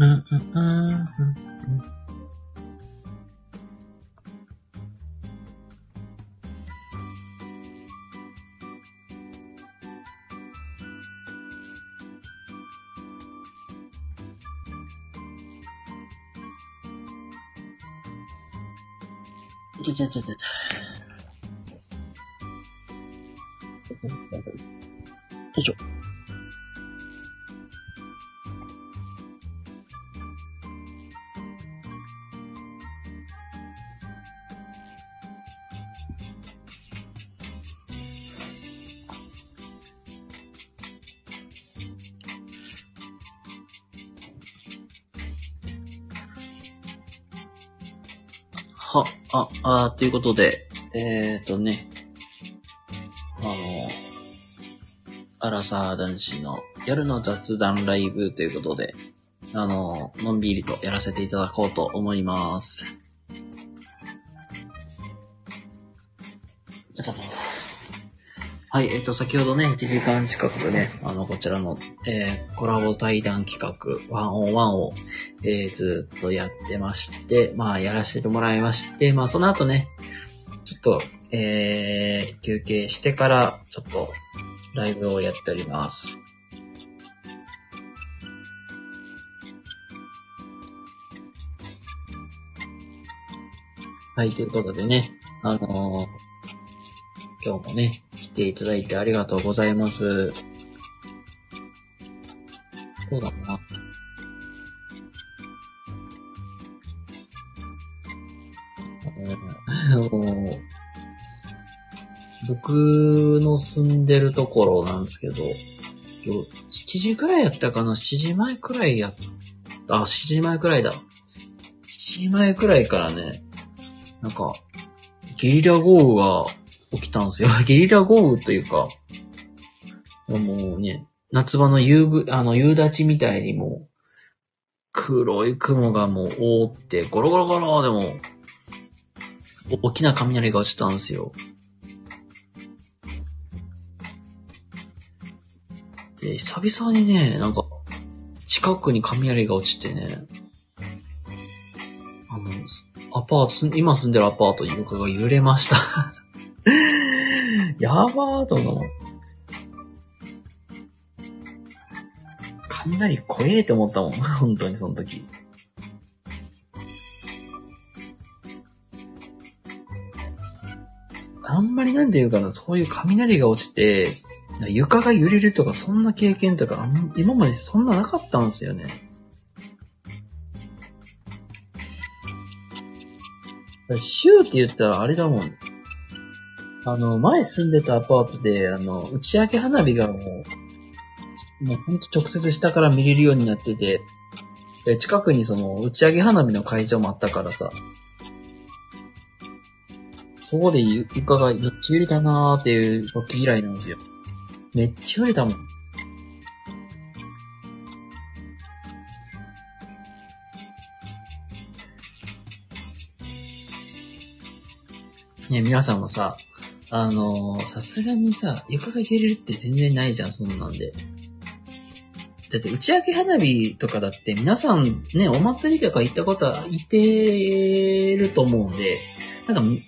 うんうんうんうんちょちょちょちょ。は、あ、あ、ということで、えっ、ー、とね、あの、アラサー男子の夜の雑談ライブということで、あの、のんびりとやらせていただこうと思います。はい、えっ、と、先ほどね、1時間近くでね、あの、こちらの、えー、コラボ対談企画、ワンオンワンを、えー、ずっとやってまして、まあ、やらせてもらいまして、まあ、その後ね、ちょっと、えー、休憩してから、ちょっと、ライブをやっております。はい、ということでね、あのー、今日もね、来ていただいてありがとうございます。そうだな。僕の住んでるところなんですけど、7時くらいやったかな ?7 時前くらいやった。あ、7時前くらいだ。7時前くらいからね、なんか、ゲリラ豪雨が起きたんですよ。ゲリラ豪雨というか、もうね、夏場の夕ぐ、あの、夕立みたいにもう、黒い雲がもう覆って、ゴロゴロゴロでも、大きな雷が落ちたんですよ。で、久々にね、なんか、近くに雷が落ちてね、あの、アパート、今住んでるアパートに床が揺れました やばーと思う。雷怖えって思ったもん。本当にその時。あんまりなんていうかな、そういう雷が落ちて、床が揺れるとか、そんな経験とか、今までそんななかったんですよね。シューって言ったらあれだもん。あの、前住んでたアパートで、あの、打ち上げ花火がもう、もうほんと直接下から見れるようになってて、で近くにその、打ち上げ花火の会場もあったからさ、そこで床がめっちゃ揺れたなーっていう時以来なんですよ。めっちゃ揺れたもん。ね、皆さんもさ、あのさすがにさ、床が揺れるって全然ないじゃん、そんなんで。だって打ち上げ花火とかだって皆さんね、お祭りとか行ったことはいてると思うんで、なんか、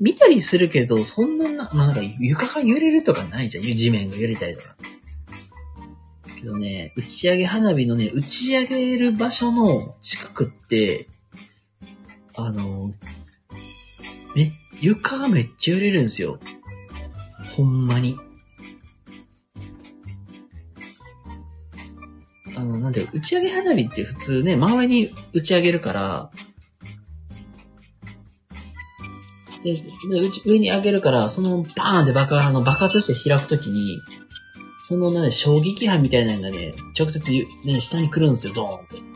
見たりするけど、そんなな、まあ、なんか床が揺れるとかないじゃん。地面が揺れたりとか。けどね、打ち上げ花火のね、打ち上げる場所の近くって、あの、めっ床がめっちゃ揺れるんですよ。ほんまに。あの、なんで、打ち上げ花火って普通ね、真上に打ち上げるから、で、で上に上げるから、そのバーンって爆発、の爆発して開くときに、そのね、衝撃波みたいなのがね、直接ね、下に来るんですよ、ドーンって。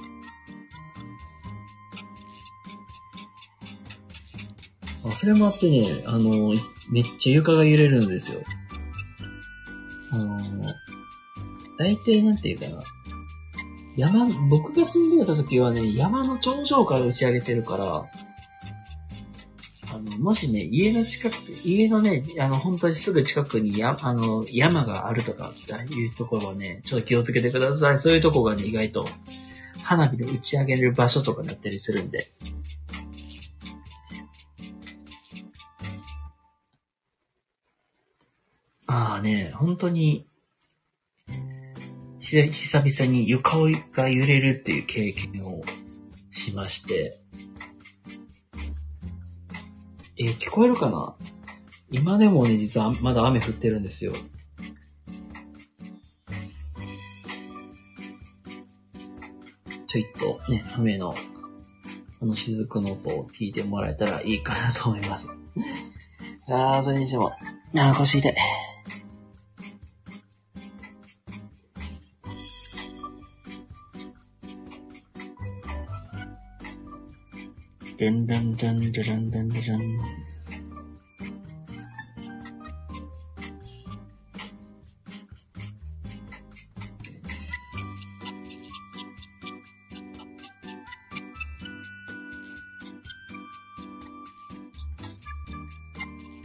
あ、それもあってね、あの、めっちゃ床が揺れるんですよ。あの、大体なんていうかな。山、僕が住んでた時はね、山の頂上から打ち上げてるから、あの、もしね、家の近く、家のね、あの、本当にすぐ近くにや、あの、山があるとかっていうところはね、ちょっと気をつけてください。そういうとこがね、意外と花火で打ち上げる場所とかだったりするんで。ああね、本当に、久々に床が揺れるっていう経験をしまして。えー聞こえるかな？今でもね、実はまだ雨降ってるんですよ。ちょいっとね、雨の、あの雫の音を聞いてもらえたらいいかなと思います。あー、それにしても、あー、腰痛い。ルンルンルンルルンルンルルン。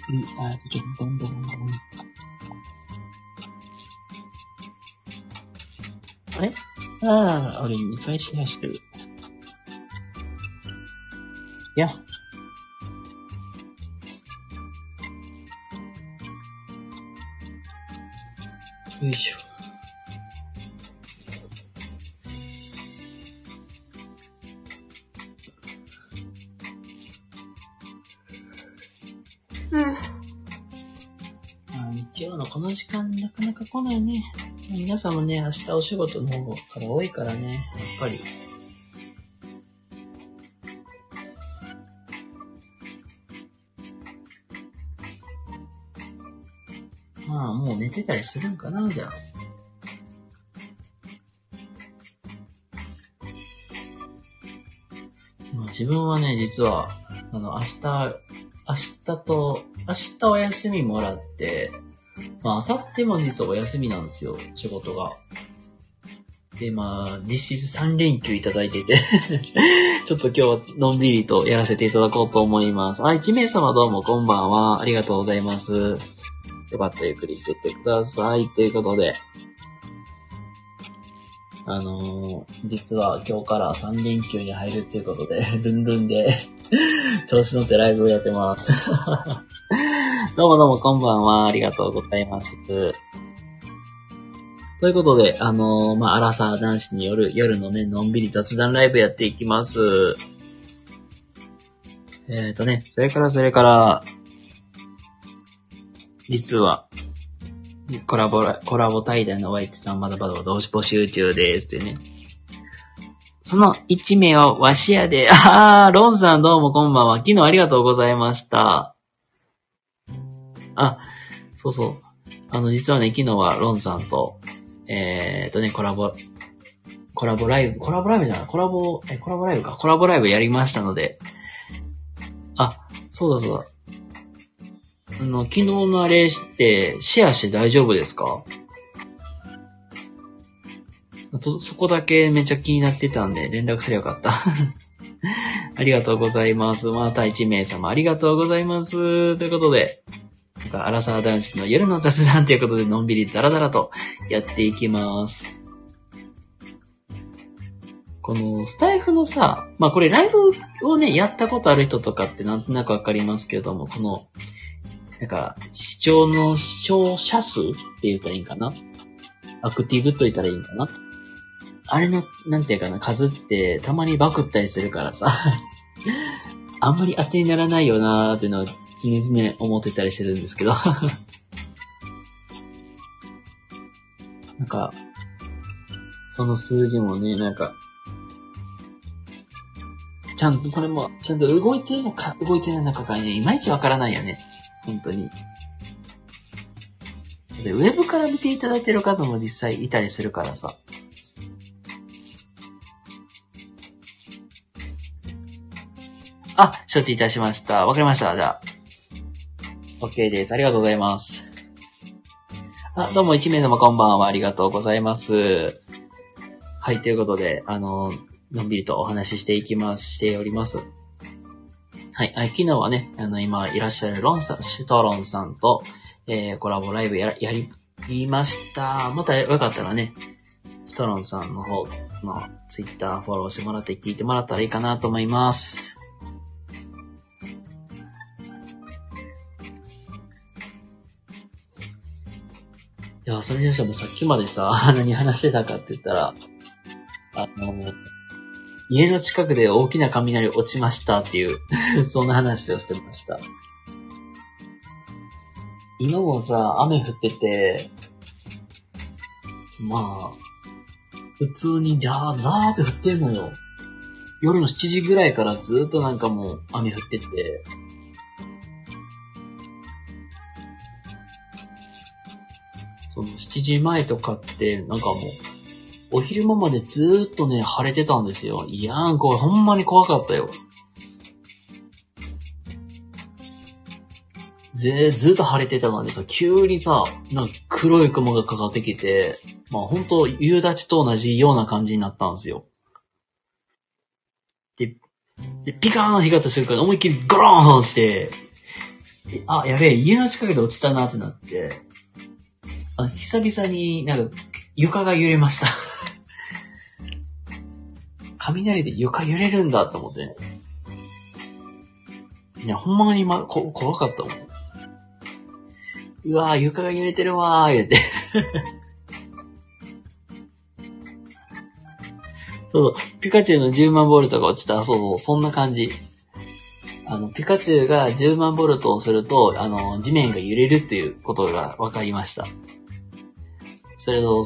We are the dum dum dum dum. あれああ、俺2回シェアしてる。いや。よいしょ。あ日曜のこの時間なかなか来ないね。皆さんもね、明日お仕事の方から多いからね、やっぱり。てたりするんかな、じゃあ。まあ、自分はね、実は、あの、明日、明日と、明日お休みもらって、まあ、明後日も実はお休みなんですよ、仕事が。で、まあ、実質3連休いただいてて、ちょっと今日はのんびりとやらせていただこうと思います。あ、1名様どうもこんばんは。ありがとうございます。よかったらゆっくりしてってください。ということで、あのー実は今日から3連休に入るっていうことで、ルンルンで、調子乗ってライブをやってます。どうもどうもこんばんは。ありがとうございます。ということで、あのーまあ、アラサー男子による夜のね、のんびり雑談ライブやっていきます。えーとね、それからそれから、実は、コラボ、コラボ対談のお相手さんまだまだ同士募集中ですってね。その1名はわしやで、あー、ロンさんどうもこんばんは。昨日ありがとうございました。あ、そうそう。あの、実はね、昨日はロンさんと、えーとね、コラボ、コラボライブ、コラボライブじゃない、コラボ、え、コラボライブか、コラボライブやりましたので、あ、そうだそうだ。あの、昨日のあれって、シェアして大丈夫ですか？あと、そこだけめっちゃ気になってたんで、連絡すればよかった。ありがとうございます。また1名様ありがとうございます。ということで、なんか、アラサー男子の夜の雑談ということで、のんびりダラダラとやっていきます。この、スタイフのさ、まあこれライブをね、やったことある人とかってなんとなくわかりますけれども、この、なんか、視聴の視聴者数って言ったらいいんかな？アクティブと言ったらいいんかな？あれの、なんていうかな、数ってたまにバクったりするからさ、あんまり当てにならないよなーっていうのは常々思ってたりするんですけど。なんか、その数字もね、なんか、ちゃんと、これも、ちゃんと動いてるのか、動いてないのかがね、いまいちわからないよね。本当に。で、ウェブから見ていただいてる方も実際いたりするからさ。あ、承知いたしました。わかりました。じゃあ。OK です。ありがとうございます。あ、どうも1名様こんばんは。ありがとうございます。はい、ということで、あの、のんびりとお話ししていきます、しております。はい、昨日はね、あの、今いらっしゃるロンさん、シュトロンさんと、えー、コラボライブや、やり、ました。またよかったらね、ストロンさんの方のツイッターフォローしてもらって聞いてもらったらいいかなと思います。いや、それにしてもさっきまでさ、何話してたかって言ったら、あの、家の近くで大きな雷落ちましたっていう、そんな話をしてました。今もさ、雨降ってて、まあ、普通にじゃあ、ザーって降ってんのよ。夜の7時ぐらいからずっとなんかもう雨降ってて、その7時前とかって、なんかもう、お昼間までずーっとね、晴れてたんですよ。いやーん、これほんまに怖かったよ。ぜずーっと晴れてたのにさ、急にさ、なんか黒い雲がかかってきて、まあ本当夕立と同じような感じになったんですよ。で、で、ピカーン光った瞬間に思いっきりゴローンして、あ、やべえ、家の近くで落ちたなってなって、あ久々になんか床が揺れました。雷で床揺れるんだと思って。いや、ほんまにま、こ、怖かったもん。うわぁ、床が揺れてるわー、言うて。そうそう、ピカチュウの10万ボルトが落ちた、そうそう、そんな感じ。あの、ピカチュウが10万ボルトをすると、あの、地面が揺れるっていうことが分かりました。それを、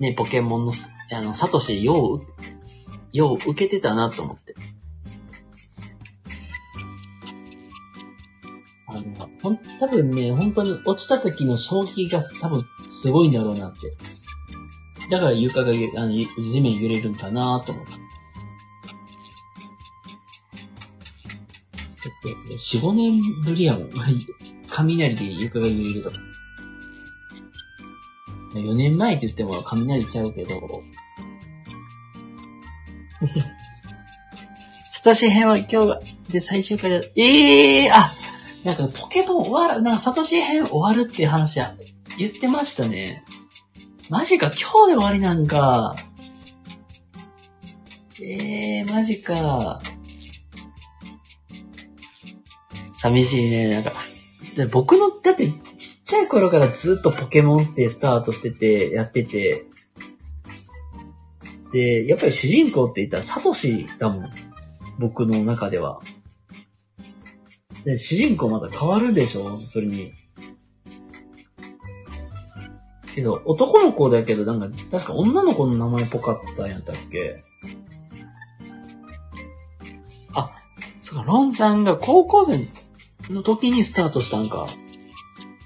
ね、ポケモンの、あの、サトシ、よう、よう受けてたなと思って。あの、ほん、多分ね、本当に落ちた時の衝撃が多分すごいんだろうなって。だから床が、あの、地面揺れるんかなと思って。だって、4、5年ぶりやもん。雷で床が揺れるとか。4年前って言っても雷ちゃうけど。サトシ編は今日が、で最終回だ。ええー、あなんかポケモン終わる、なんかサトシ編終わるっていう話は言ってましたね。マジか、今日で終わりなんか。ええー、マジか。寂しいね、なんか。で僕の、だって、ちっちゃい頃からずっとポケモンってスタートしてて、やってて。で、やっぱり主人公って言ったらサトシだもん。僕の中では。で、主人公また変わるでしょ？それに。けど、男の子だけど、なんか、確か女の子の名前っぽかったんやったっけ？あ、そうか、ロンさんが高校生の時にスタートしたんか。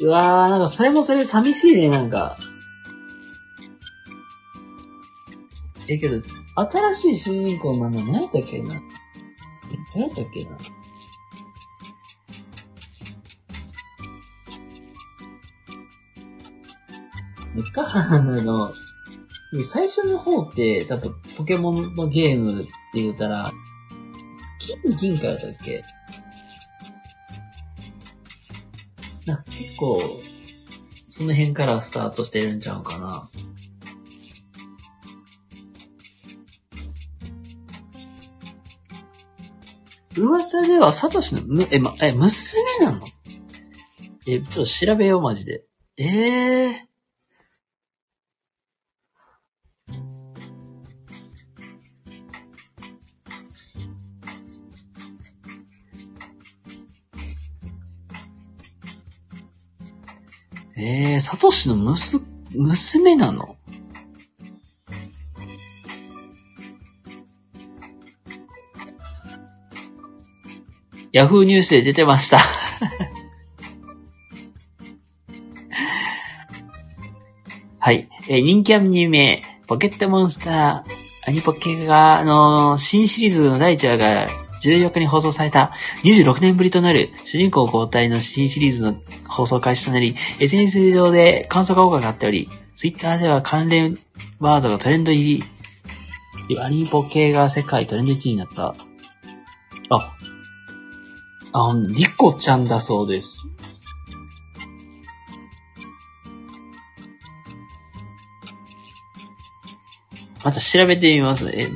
うわー、なんかそれもそれ寂しいね、なんか。え、けど、新しい主人公の名前何やったっけな？何やったっけな？いっか、あの、最初の方って、多分、ポケモンのゲームって言ったら、金銀からだっけ？なんか結構、その辺からスタートしてるんちゃうかな。噂では、サトシのむ、え、ま、え、娘なの？え、ちょっと調べよう、マジで。ええー。ええー、サトシのむす、娘なの？ヤフーニュースで出てました。はい。えー人気アニメ、ポケットモンスター、アニポケが、あのー新シリーズの第1話が14日に放送された26年ぶりとなる主人公交代の新シリーズの放送開始となり、SNS 上で感想が多く上がっており、Twitter では関連ワードがトレンド入り、アニポケが世界トレンド1位になった。あ、あ、リコちゃんだそうです。また調べてみますね。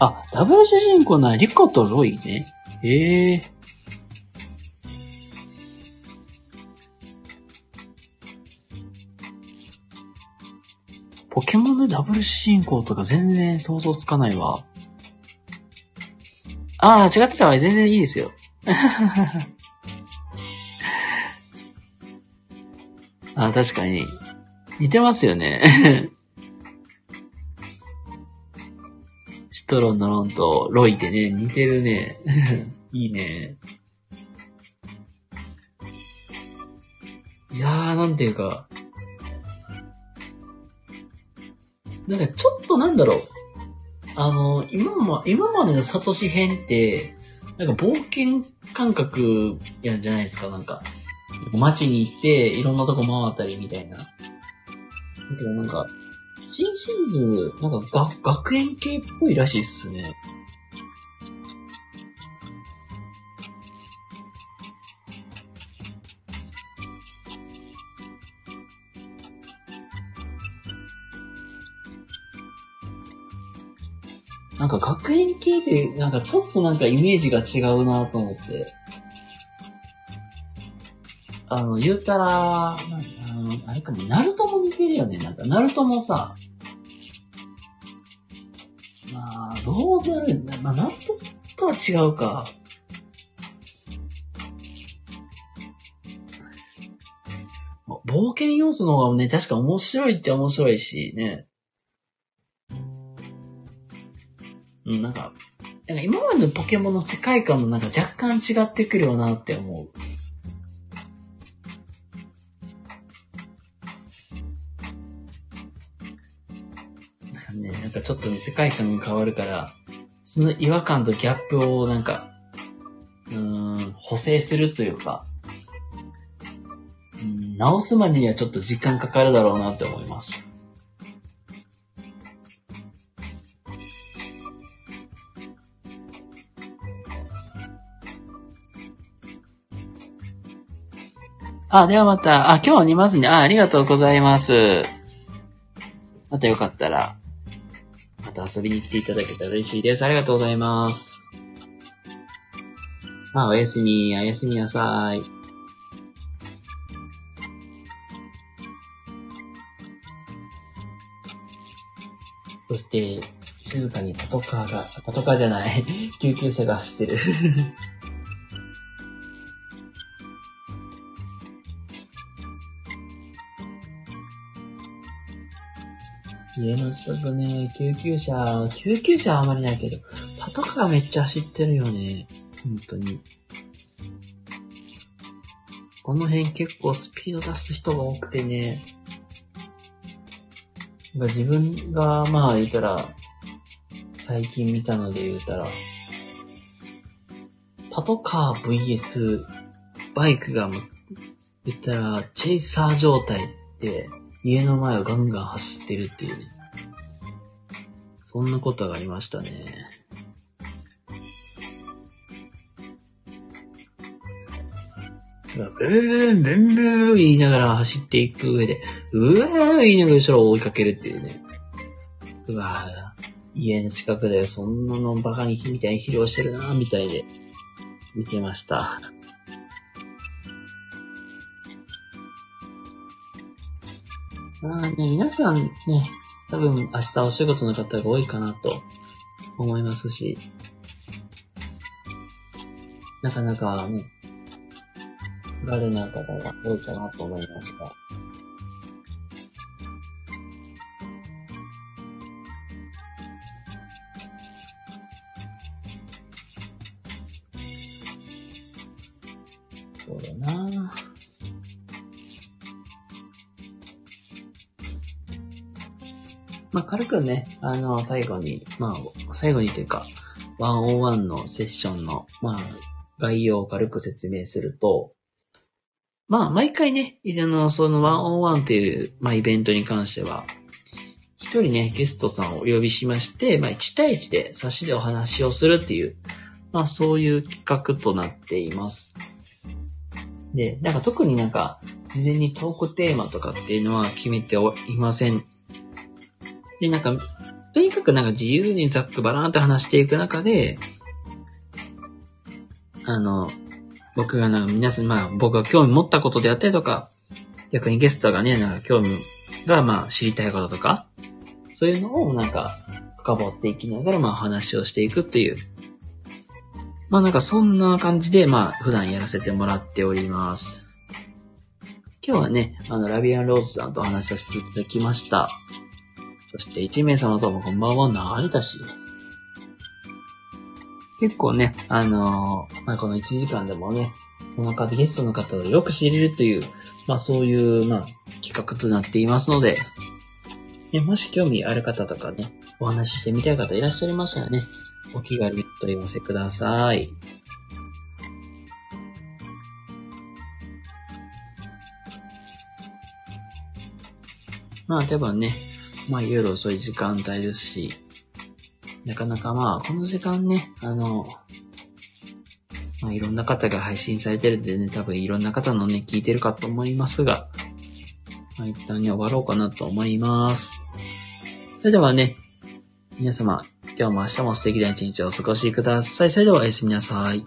あ、ダブル主人公なリコとロイね。へえ。ポケモンのダブル主人公とか全然想像つかないわ。ああ、違ってたわ。全然いいですよ。ああ、確かに。似てますよね。シトロンのロンとロイってね、似てるね。いいね。いやー、なんていうか。なんかちょっとなんだろう。あの、今も、今までのサトシ編って、なんか冒険感覚やんじゃないですか、なんか。街に行って、いろんなとこ回ったりみたいな。だけどなんか、新シーズン、なんか学園系っぽいらしいっすね。なんか学園系って、なんかちょっとなんかイメージが違うなと思って。あの、言うたら、あの、あれかも、ナルトも似てるよね。なんか、ナルトもさ、まあ、どうなる、まあ、ナルトとは違うか。冒険要素の方がね、確か面白いっちゃ面白いし、ね。うん、なんか、なんか今までのポケモンの世界観もなんか若干違ってくるよなって思う。なんかね、なんかちょっとね、世界観が変わるから、その違和感とギャップをなんか、うん、補正するというか、うん、直すまでにはちょっと時間かかるだろうなって思います。あ、ではまた、あ、今日は2ますね。あ、ありがとうございます。またよかったら、また遊びに来ていただけたら嬉しいです。ありがとうございます。あ、おやすみ、おやすみなさい。そして、静かにパトカーが、パトカーじゃない、救急車が走ってる 家の近くね、救急車、救急車はあまりないけど、パトカーめっちゃ走ってるよね。本当に。この辺結構スピード出す人が多くてね。自分が、まあ言ったら、最近見たので言うたら、パトカー VS バイクが、言ったら、チェイサー状態で、家の前をガンガン走ってるっていうね。そんなことがありましたね。ブーン、ブンブーン言いながら走っていく上で、うわー言いながら後ろを追いかけるっていうね。うわー家の近くでそんなのバカにみたいに肥料してるなーみたいで見てました。あね、皆さんね、多分明日お仕事の方が多いかなと思いますし、なかなかね、ガルない方が多いかなと思いますが、まあ、軽くね、あの、最後に、まあ、最後にというか、101のセッションの、まあ、概要を軽く説明すると、まあ、毎回ね、あの、その101っていう、まあ、イベントに関しては、一人ね、ゲストさんをお呼びしまして、まあ、1対1で差しでお話をするっていう、まあそういう企画となっています。で、なんか特になんか、事前にトークテーマとかっていうのは決めておいません。で、なんか、とにかくなんか自由にざっくばらーんと話していく中で、あの、僕がなんか皆さん、まあ僕が興味持ったことであったりとか、逆にゲストがね、なんか興味がまあ知りたいこととか、そういうのをなんか深掘っていきながらまあ話をしていくっていう。まあなんかそんな感じでまあ普段やらせてもらっております。今日はね、あの、ラビアンローズさんとお話しさせていただきました。そして1名様ともこんばんは、なりだし。結構ね、あのーまあ、この1時間でもね、この方、ゲストの方をよく知れるという、まあそういう、まあ、企画となっていますので、ね、もし興味ある方とかね、お話ししてみたい方いらっしゃいましたらね、お気軽にお問い合わせください。まあ多分ね、まあ夜遅い時間帯ですし、なかなかまあこの時間ね、あの、まあいろんな方が配信されてるんでね、多分いろんな方のね、聞いてるかと思いますが、まあ一旦ね、終わろうかなと思います。それではね、皆様、今日も明日も素敵な一日をお過ごしください。それではおやすみなさい。